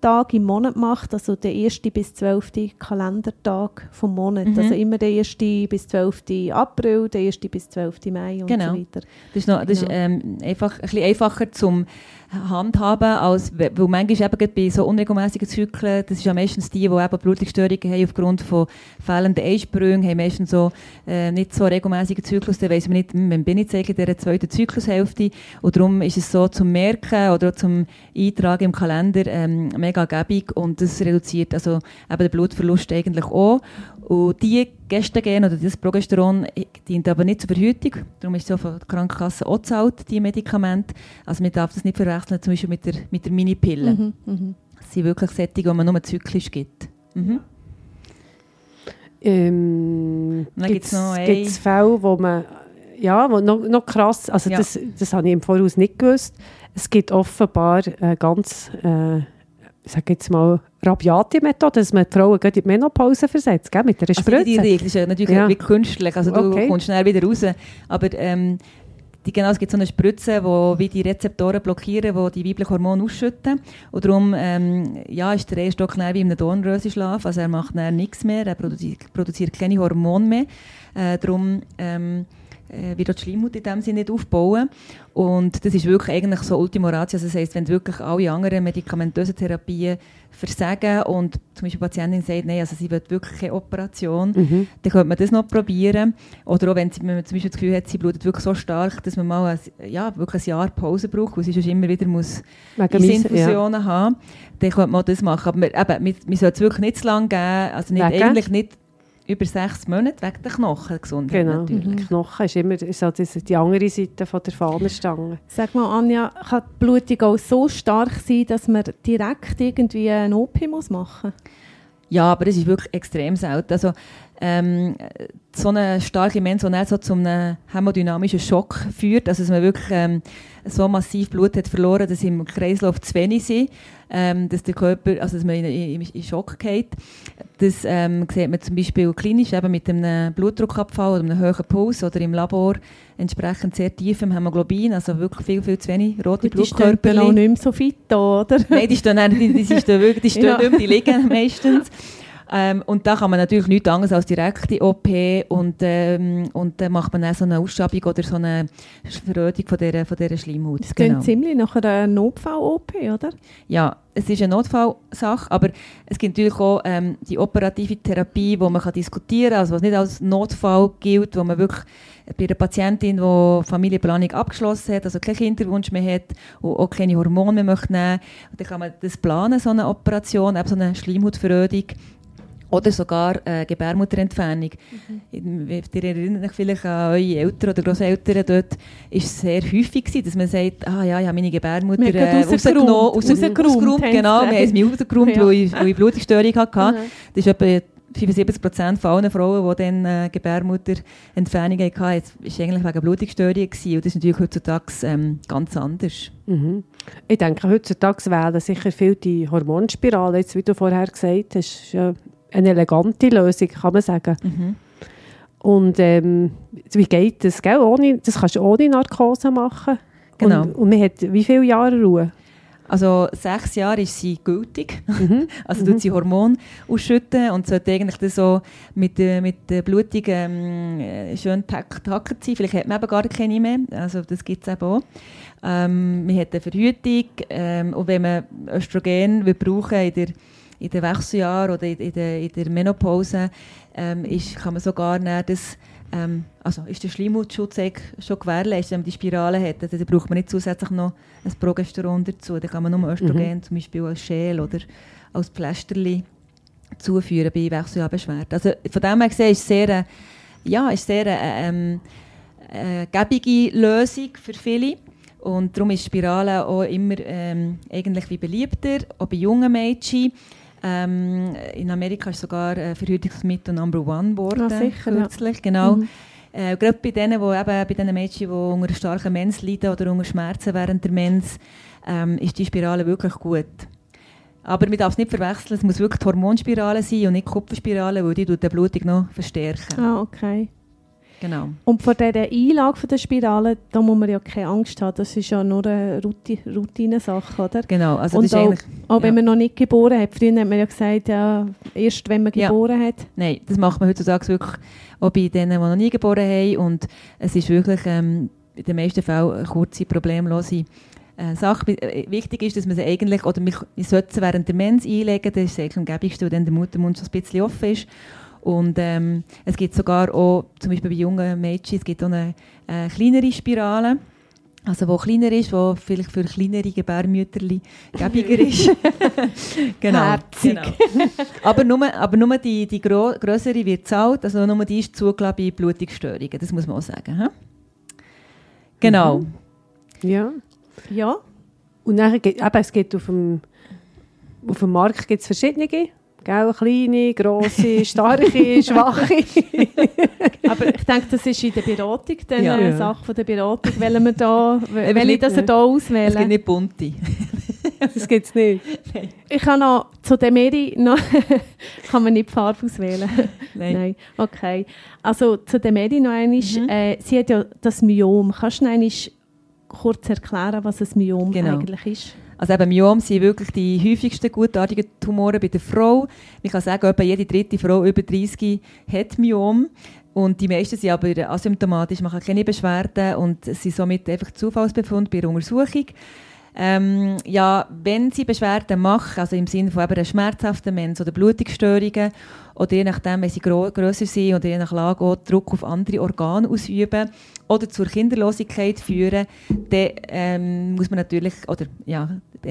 Kalendertag im Monat macht, also der erste bis zwölfte Kalendertag vom Monat. Mhm. Also immer der erste bis zwölfte April, der erste bis zwölfte Mai und genau. so weiter. Das ist, noch, das genau. ist ähm, einfach ein bisschen einfacher zum handhaben, als, weil manchmal eben bei so unregelmäßigen Zyklen, das ist ja meistens die, die eben Blutungsstörungen haben aufgrund von fehlenden Einsprüngen, haben meistens so äh, nicht so regelmäßige Zyklus, dann weiss man nicht, wann bin ich in dieser zweiten Zyklushälfte und darum ist es so zum Merken oder zum Eintragen im Kalender ähm, mega gäbig und das reduziert also eben den Blutverlust eigentlich auch und die Gestagen oder das Progesteron dient aber nicht zur Verhütung. Darum ist es auch von der Krankenkasse auch gezahlt, die Medikamente. Also man darf das nicht verwechseln, zum Beispiel mit der, mit der Minipille. Mhm, mh. Das sind wirklich Sättige, die man nur zyklisch gibt. Mhm. Ähm, Gibt es Fälle, wo man, ja, wo noch, noch krass, also ja. das, das habe ich im Voraus nicht gewusst, es gibt offenbar äh, ganz... Äh, sage jetzt mal, rabiate Methode, dass man die Frauen in die Menopause versetzt, gell, mit einer Spritze. Also die Regel ist ja natürlich ja. wie künstlich, also du okay. kommst schnell wieder raus, aber ähm, die, genau, es gibt so eine Spritze, wo wie die Rezeptoren blockieren, die die weiblichen Hormone ausschütten und darum ähm, ja, ist der erste schnell wie in einem Dornröschenschlaf, also er macht nichts mehr, er produziert, produziert keine Hormone mehr, äh, darum ähm, äh, wird die Schleimhaut in dem Sinne nicht aufbauen. Und das ist wirklich eigentlich so Ultima Ratio. Also das heisst, wenn wirklich alle anderen medikamentösen Therapien versagen und zum Beispiel die Patientin sagt, nein, also sie will wirklich keine Operation, mhm. dann könnte man das noch probieren. Oder auch wenn, sie, wenn man zum Beispiel das Gefühl hat, sie blutet wirklich so stark, dass man mal ein, ja, wirklich ein Jahr Pause braucht, weil sie schon immer wieder muss Infusionen ja. haben, dann könnte man das machen. Aber man, eben, man, man sollte es wirklich nicht zu lange geben, also nicht, eigentlich nicht über sechs Monate wegen der Knochengesundheit genau. natürlich. Mhm. Knochen ist immer so die andere Seite von der Fahnenstange. Sag mal, Anja, kann die Blutung auch so stark sein, dass man direkt irgendwie ein OP muss machen muss? Ja, aber das ist wirklich extrem selten. Also, ähm, so eine starke Mensch, die so zu einem hämodynamischen Schock führt, also dass man wirklich ähm, so massiv Blut hat verloren, dass im Kreislauf zu wenig sind, ähm, dass der Körper, also dass man in, in, in Schock geht. Das ähm, sieht man zum Beispiel klinisch eben mit einem Blutdruckabfall oder einem hohen Puls oder im Labor entsprechend sehr tiefem Hämoglobin, also wirklich viel, viel zu wenig rote Blutkörper. Die stehen auch nicht mehr so fit oder? Nein, die stehen, die, die, die stehen wirklich, die stehen ja. nicht mehr, die liegen meistens. Ähm, und da kann man natürlich nichts anderes als direkte OP und, ähm, und dann macht man auch so eine Ausschabung oder so eine Verrötung von dieser, von dieser Schleimhaut. Das klingt genau. ziemlich nach einer Notfall-OP, oder? Ja, es ist eine Notfallsache, aber es gibt natürlich auch ähm, die operative Therapie, wo man kann diskutieren kann, also was nicht als Notfall gilt, wo man wirklich bei einer Patientin, die Familienplanung abgeschlossen hat, also keinen Kinderwunsch mehr hat und auch keine Hormone mehr möchte nehmen, dann kann man das planen, so eine Operation, eben so eine Schleimhautverrötung oder sogar äh, Gebärmutterentfernung. Mhm. Ihr erinnert euch vielleicht an eure Eltern oder Großeltern. Dort war es sehr häufig, gewesen, dass man sagt, ah ja, ich habe meine Gebärmutter äh, rausgenommen, rausgeräumt. Genau, wir haben es mir rausgeräumt, ja. weil, ich, weil ich Blutstörung hatte. Mhm. Das ist etwa 75 Prozent von allen Frauen, die dann äh, Gebärmutterentfernung hatten, war eigentlich wegen Blutungsstörungen. Und das ist natürlich heutzutage ähm, ganz anders. Mhm. Ich denke, heutzutage wählen sicher viel die Hormonspirale, jetzt, wie du vorher gesagt hast, eine elegante Lösung, kann man sagen. Mhm. Und ähm, wie geht das? Gell? Ohne, das kannst du ohne Narkose machen. Genau. Und, und man hat wie viele Jahre Ruhe? Also sechs Jahre ist sie gültig. Mhm. also mhm. tut sie Hormone ausschütten und sollte eigentlich das so mit, äh, mit der Blutung ähm, schön gehackert sein. Vielleicht hat man eben gar keine mehr. Also das gibt es eben auch. Ähm, man hat eine Verhütung ähm, und wenn man Östrogen will brauchen in der in den Wechseljahren oder in, in, der, in der Menopause ähm, ist, kann man sogar das ähm, also ist der Schleimhautschutz schon gewährleistet, wenn man die Spirale hat. Also, da braucht man nicht zusätzlich noch ein Progesteron dazu. Da kann man nur Östrogen mhm. zum Beispiel als Schäl oder als Pflasterli zuführen bei Wechseljahrbeschwerden. Also von dem her gesehen ist es sehr, ja, ist sehr äh, ähm, äh, gäbige Lösung für viele. Und darum ist Spirale auch immer ähm, eigentlich wie beliebter, auch bei jungen Mädchen. Ähm, in Amerika ist sogar äh, Verhütungsmittel Number One geworden. Ja, sicher, kürzlich, ja. genau. Mhm. Äh, gerade bei denen, wo eben, bei den Mädchen, die unter starken Mens leiden oder unter Schmerzen während der Mens, ähm, ist die Spirale wirklich gut. Aber man darf es nicht verwechseln, es muss wirklich die Hormonspirale sein und nicht die Kupferspirale, weil die die Blutung noch verstärken. Ah, okay. Genau. Und vor dieser Einlage der Spirale, da muss man ja keine Angst haben. Das ist ja nur eine Routine-Sache, oder? Genau. Also und das auch, auch wenn man noch nicht geboren hat. Früher hat man ja gesagt, ja, erst wenn man ja. geboren hat. Nein, das macht man heutzutage wirklich auch bei denen, die noch nie geboren haben. Und es ist wirklich ähm, in den meisten Fällen eine kurze, problemlose äh, Sache. Äh, wichtig ist, dass man sie eigentlich, oder wir sollten während der Mens einlegen, das ist eigentlich am gäbigsten, weil dann der Muttermund schon ein bisschen offen ist. Und ähm, es gibt sogar auch, zum Beispiel bei jungen Mädchen, es gibt auch eine äh, kleinere Spirale, also wo kleiner ist, wo vielleicht für kleinere Gebärmütterli gäbiger ist. genau, genau. Aber nur, aber nur die, die gro größere wird zahlt, also nur die ist zugelassen bei Blutungsstörungen, das muss man auch sagen. He? Genau. Mhm. Ja. Ja. Und dann, eben, es gibt auf dem, auf dem Markt gibt es verschiedene Gell? Kleine, grosse, starke, schwache. Aber ich denke, das ist in der Beratung dann ja. eine Sache von der Beratung. Wollen wir da, will ich das hier auswählen? Es gibt nicht bunte. das gibt es nicht. Nein. Ich kann noch zu der Meri noch kann man nicht die Farbe auswählen. Nein. Nein. Okay. Also zu der Meri noch einmal. Mhm. Äh, sie hat ja das Myom. Kannst du noch einmal kurz erklären, was ein Myom genau. eigentlich ist? Also eben Myom sind wirklich die häufigsten gutartigen Tumore bei der Frau. Ich kann sagen, etwa jede dritte Frau über 30 hat Myom. Und die meisten sind aber asymptomatisch, machen keine Beschwerden und sind somit einfach Zufallsbefund bei der Untersuchung. Ähm, ja, wenn sie Beschwerden machen, also im Sinne von einer schmerzhaften Mens oder Blutungsstörungen, oder je nachdem, wenn sie grösser sind oder je nach Lage auch Druck auf andere Organe ausüben oder zur Kinderlosigkeit führen, dann ähm, muss man natürlich, oder ja,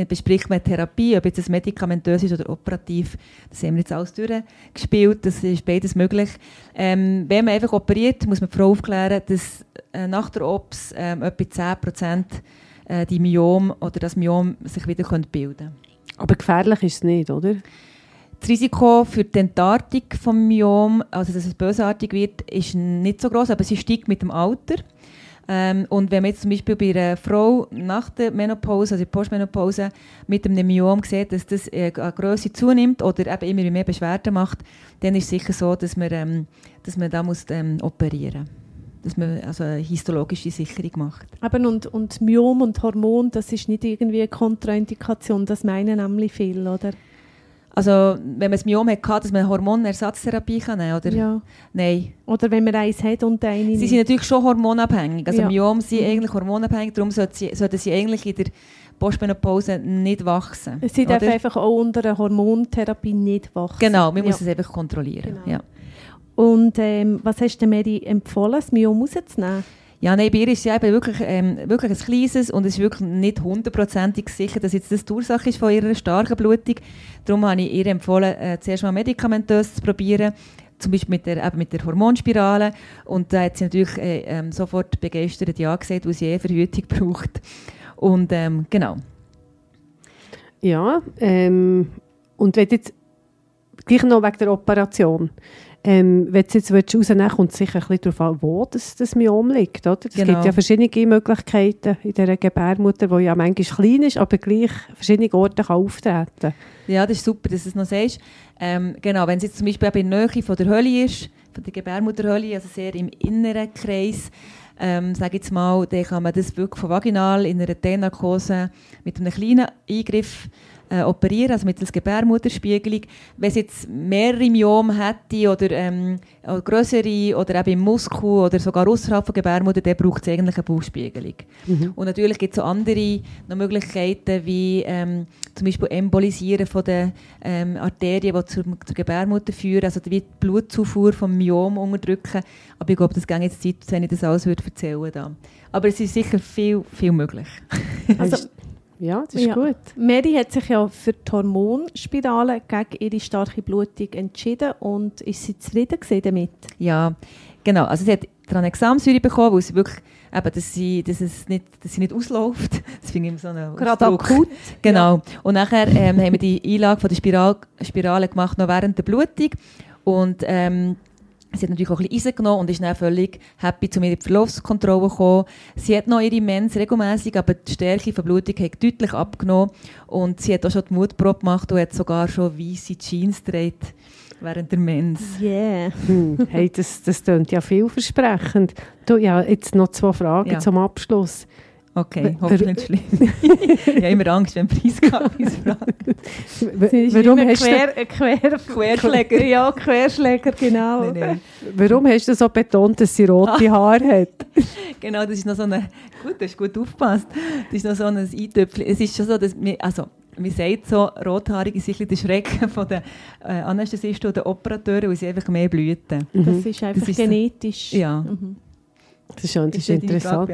bespricht man Therapie, ob jetzt es medikamentös ist oder operativ. Das haben wir jetzt alles durchgespielt, das ist beides möglich. Ähm, wenn man einfach operiert, muss man die Frau aufklären, dass äh, nach der OPS ähm, etwa 10 Prozent äh, die Myom oder das Myom sich wieder bilden können. Aber gefährlich ist es nicht, oder? Das Risiko für die Entartung des Myom, also dass es bösartig wird, ist nicht so groß, aber sie steigt mit dem Alter. Ähm, und wenn man jetzt zum Beispiel bei einer Frau nach der Menopause, also Postmenopause, mit einem Myom sieht, dass das äh, eine Größe zunimmt oder eben immer mehr Beschwerden macht, dann ist es sicher so, dass man, ähm, dass man da muss, ähm, operieren muss dass man also eine histologische Sicherung macht. Aber und, und Myom und Hormon, das ist nicht irgendwie eine Kontraindikation, das meinen nämlich viele, oder? Also wenn man das Myom hat, dass man Hormonersatztherapie kann nehmen oder? Ja. Nein. Oder wenn man eins hat und eine Sie sind natürlich schon hormonabhängig. Also ja. Myom sind mhm. eigentlich hormonabhängig, darum sollten sie, sollten sie eigentlich in der Postmenopause nicht wachsen. Sie dürfen einfach auch unter einer Hormontherapie nicht wachsen. Genau, man muss es einfach kontrollieren. Genau. Ja. Und ähm, was hast du Mary empfohlen, das Myom rauszunehmen? Ja, nein, bei ihr ist es eben wirklich, ähm, wirklich ein kleines und es ist wirklich nicht hundertprozentig sicher, dass jetzt das die Ursache ist von ihrer starken Blutung. Darum habe ich ihr empfohlen, äh, zuerst mal medikamentös zu probieren, zum Beispiel mit der, eben mit der Hormonspirale. Und da hat sie natürlich äh, ähm, sofort begeistert Ja gesagt, weil sie eh Verhütung braucht. Und ähm, genau. Ja, ähm, und wenn jetzt gleich noch wegen der Operation. Ähm, wenn du jetzt rausnehmen willst, kommt es sicher ein bisschen darauf an, wo das, das Myom liegt. Oder? Es genau. gibt ja verschiedene Möglichkeiten in dieser Gebärmutter, die ja manchmal klein ist, aber gleich verschiedene Orte kann auftreten kann. Ja, das ist super, dass du es noch sagst. Ähm, genau, wenn es jetzt zum Beispiel in der Nähe von der Hölle ist, von der Gebärmutterhölle, also sehr im inneren Kreis, ähm, sage jetzt mal, dann kann man das wirklich von vaginal in einer T-Narkose mit einem kleinen Eingriff äh, operieren, also mittels Gebärmutterspiegelung. Wenn es jetzt mehrere Myome hätte oder ähm, größere oder eben im Muskel oder sogar außerhalb von Gebärmutter, dann braucht es eigentlich eine Bauchspiegelung. Mhm. Und natürlich gibt es auch andere noch Möglichkeiten, wie ähm, zum Beispiel Embolisieren von den ähm, Arterien, die zur, zur Gebärmutter führen, also wie die Blutzufuhr vom Myom unterdrücken. Aber ich glaube, das geht jetzt Zeit, wenn ich das alles würde erzählen würde. Aber es ist sicher viel, viel möglich. Also, ja, das ist Ja. gut. Mary hat sich ja für die Hormonspirale gegen ihre starke Blutung entschieden und ist sie zufrieden damit? Ja, genau. Also sie hat Tranexamsäure bekommen, weil sie wirklich, eben, dass, sie, dass, es nicht, dass sie nicht ausläuft. Das finde ich so einen Gerade Ausdruck. akut. Genau. Und nachher ähm, haben wir die Einlage von der Spiral Spirale gemacht, noch während der Blutung. Und ähm, sie hat natürlich auch ein bisschen genommen und ist dann völlig happy zu mir in die Verlaufskontrolle gekommen. Sie hat noch ihre Mens regelmäßig, aber die Stärke der Blutung hat deutlich abgenommen. Und sie hat auch schon die Mutprobe gemacht und hat sogar schon weiße Jeans getragen während der Mens. Yeah. Hm. Hey, das, das klingt ja vielversprechend. Du, ja, jetzt noch zwei Fragen Ja. zum Abschluss. Okay, hoffentlich nicht schlimm. ich habe immer Angst, wenn Sie ist Warum hast, du, quer, äh, quer, Querschläger. Ja, Querschläger, genau. Nein, nein. warum hast du so betont, dass sie rote Haare hat? Genau, das ist noch so eine, gut, du hast gut aufgepasst, das ist noch so ein Eintöpfchen. Es ist schon so, dass wir, also, man sagt so, Rothaarige sind ein der Schrecken von den äh, Anästhesisten oder Operatoren, weil sie einfach mehr blüten. Das ist einfach Das ist so- genetisch. Ja. Mhm. Das ist, schon, das ist interessant.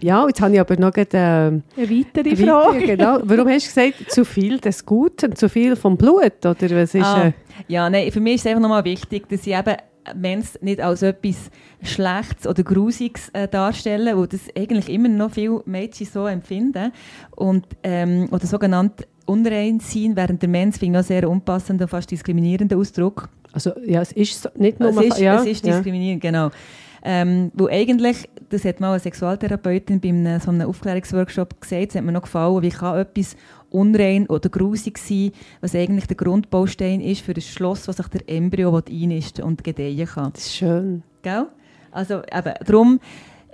Ja, jetzt habe ich aber noch gerade, Eine weitere äh, Frage. weiter- genau. Warum hast du gesagt, zu viel des Guten, zu viel vom Blut? Oder was ist, Ah, äh, ja, nein, für mich ist es einfach nochmal wichtig, dass ich eben Mens nicht als etwas Schlechtes oder Grusiges äh, darstellen, wo das eigentlich immer noch viele Mädchen so empfinden. Und, ähm, oder sogenannt unrein sein während der Mens finde ich auch sehr unpassenden und fast diskriminierenden Ausdruck. also, ja, es ist nicht nur... Es ist, ja, es ist ja. diskriminierend, genau. Ähm, wo eigentlich, das hat mal eine Sexualtherapeutin bei einem, so einem Aufklärungsworkshop gesagt, das hat mir noch gefallen, wie kann etwas unrein oder grusig sein, was eigentlich der Grundbaustein ist für ein Schloss, was sich der Embryo einnisten und gedeihen kann. Das ist schön. Gell? Also eben, darum,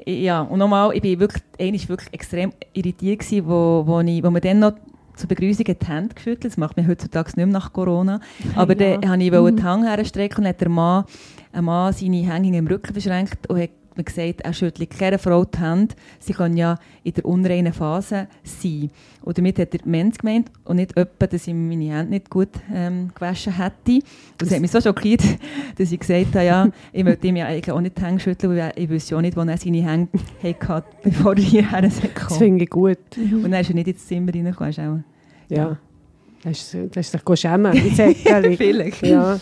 ja, und nochmal, ich bin wirklich, wirklich extrem irritiert gewesen, wo, wo, ich, wo wir dann noch zur Begrüßung die Hände geschüttelt, das macht man heutzutage nicht mehr nach Corona, aber Ja. dann wollte ich wollte die Hänge herstrecken und hat der Mann, ein Mann seine Hänge im Rücken verschränkt und hat mir gesagt, er schüttelt keiner Frau die Hände, sie kann ja in der unreinen Phase sein. Und damit hat er die Mens gemeint und nicht etwa, dass ich meine Hände nicht gut ähm, gewaschen hätte. Und das hat mich so schockiert, dass ich gesagt habe, ja, ich möchte ihm ja eigentlich auch nicht die Hände schütteln, weil ich wüsste ja auch nicht, wo er seine Hände hatte, bevor er hierher Das kam. finde ich gut. Und dann ist er nicht ins Zimmer reingekommen. auch- Ja. Das ist, das ist sich schämen. Vielleicht. ja.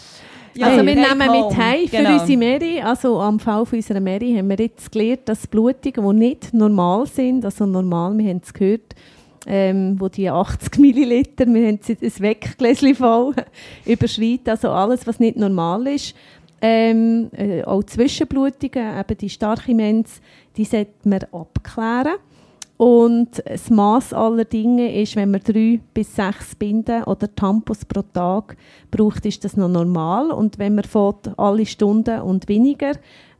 Also wir nehmen home. mit heim für Genau. unsere Mary, also am Fall von unserer Mary haben wir jetzt gelernt, dass Blutungen, die nicht normal sind, also normal, wir haben es gehört, ähm, wo die 80 Milliliter, wir haben jetzt ein Weggläschen voll, überschreitet, also alles, was nicht normal ist. Ähm, äh, auch Zwischenblutungen, eben die starke Mens, die sollte man abklären. Und das Maß aller Dinge ist, wenn man drei bis sechs Binden oder Tampons pro Tag braucht, ist das noch normal. Und wenn man fährt, alle Stunden und weniger,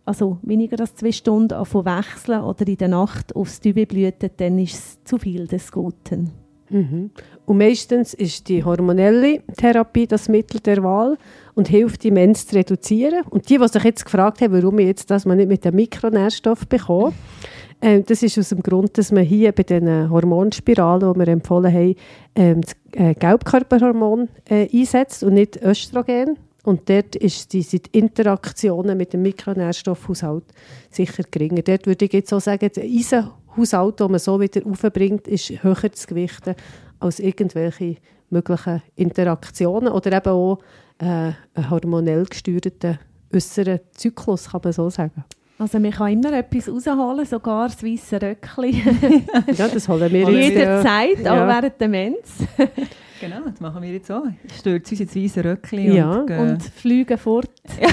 also weniger als zwei Stunden, anfangen wechseln oder in der Nacht aufs Tübe blüten, dann ist es zu viel des Guten. Mhm. Und meistens ist die hormonelle Therapie das Mittel der Wahl und hilft, die Mens zu reduzieren. Und die, die sich jetzt gefragt haben, warum ich jetzt das man nicht mit dem Mikronährstoff bekomme, das ist aus dem Grund, dass man hier bei den Hormonspiralen, die wir empfohlen haben, ähm, das äh, Gelbkörperhormon äh, einsetzt und nicht Östrogen. Und dort ist die, sind die Interaktionen mit dem Mikronährstoffhaushalt sicher geringer. Dort würde ich jetzt auch sagen, der Eisenhaushalt, den man so wieder aufbringt, ist höher zu gewichten als irgendwelche möglichen Interaktionen oder eben auch äh, einen hormonell gesteuerten äußeren Zyklus, kann man so sagen. Also man kann immer etwas rausholen, sogar das weiße Röckchen. Ja, das holen wir jetzt. Jederzeit, Ja. auch während der Mens. Genau, das machen wir jetzt auch. Stürzt uns ins weiße Röckchen Ja, und, gehen Und fliegen fort. Ja.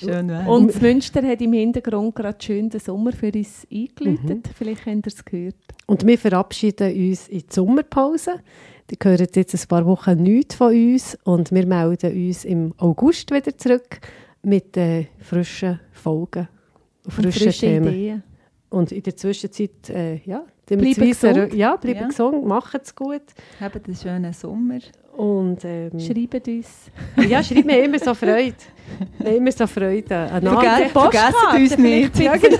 schön weg. Und das Münster hat im Hintergrund gerade schön den Sommer für uns eingeläutet. Mhm. Vielleicht habt ihr es gehört. Und wir verabschieden uns in die Sommerpause. Die hören jetzt ein paar Wochen nichts von uns und wir melden uns im August wieder zurück mit äh, frischen Folgen, Und frischen frische Themen. Ideen. Und in der Zwischenzeit, äh, ja, Bleiben gesund. Ja, bleiben Ja. gesund, macht es gut. Habt einen schönen Sommer. Und ähm, Schreibt uns. ja, schreibt mir immer so Freude. Wir haben immer so Freude Verge Nadel. vergessen uns nicht. Vielleicht, Ja, genau.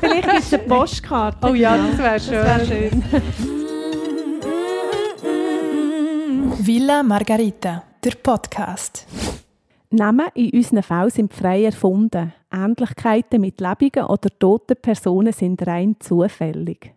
vielleicht gibt es eine Postkarte. Oh ja, das wäre schön. Das wäre schön. Villa Margarita, der Podcast. Namen in unseren Fällen sind frei erfunden. Ähnlichkeiten mit lebenden oder toten Personen sind rein zufällig.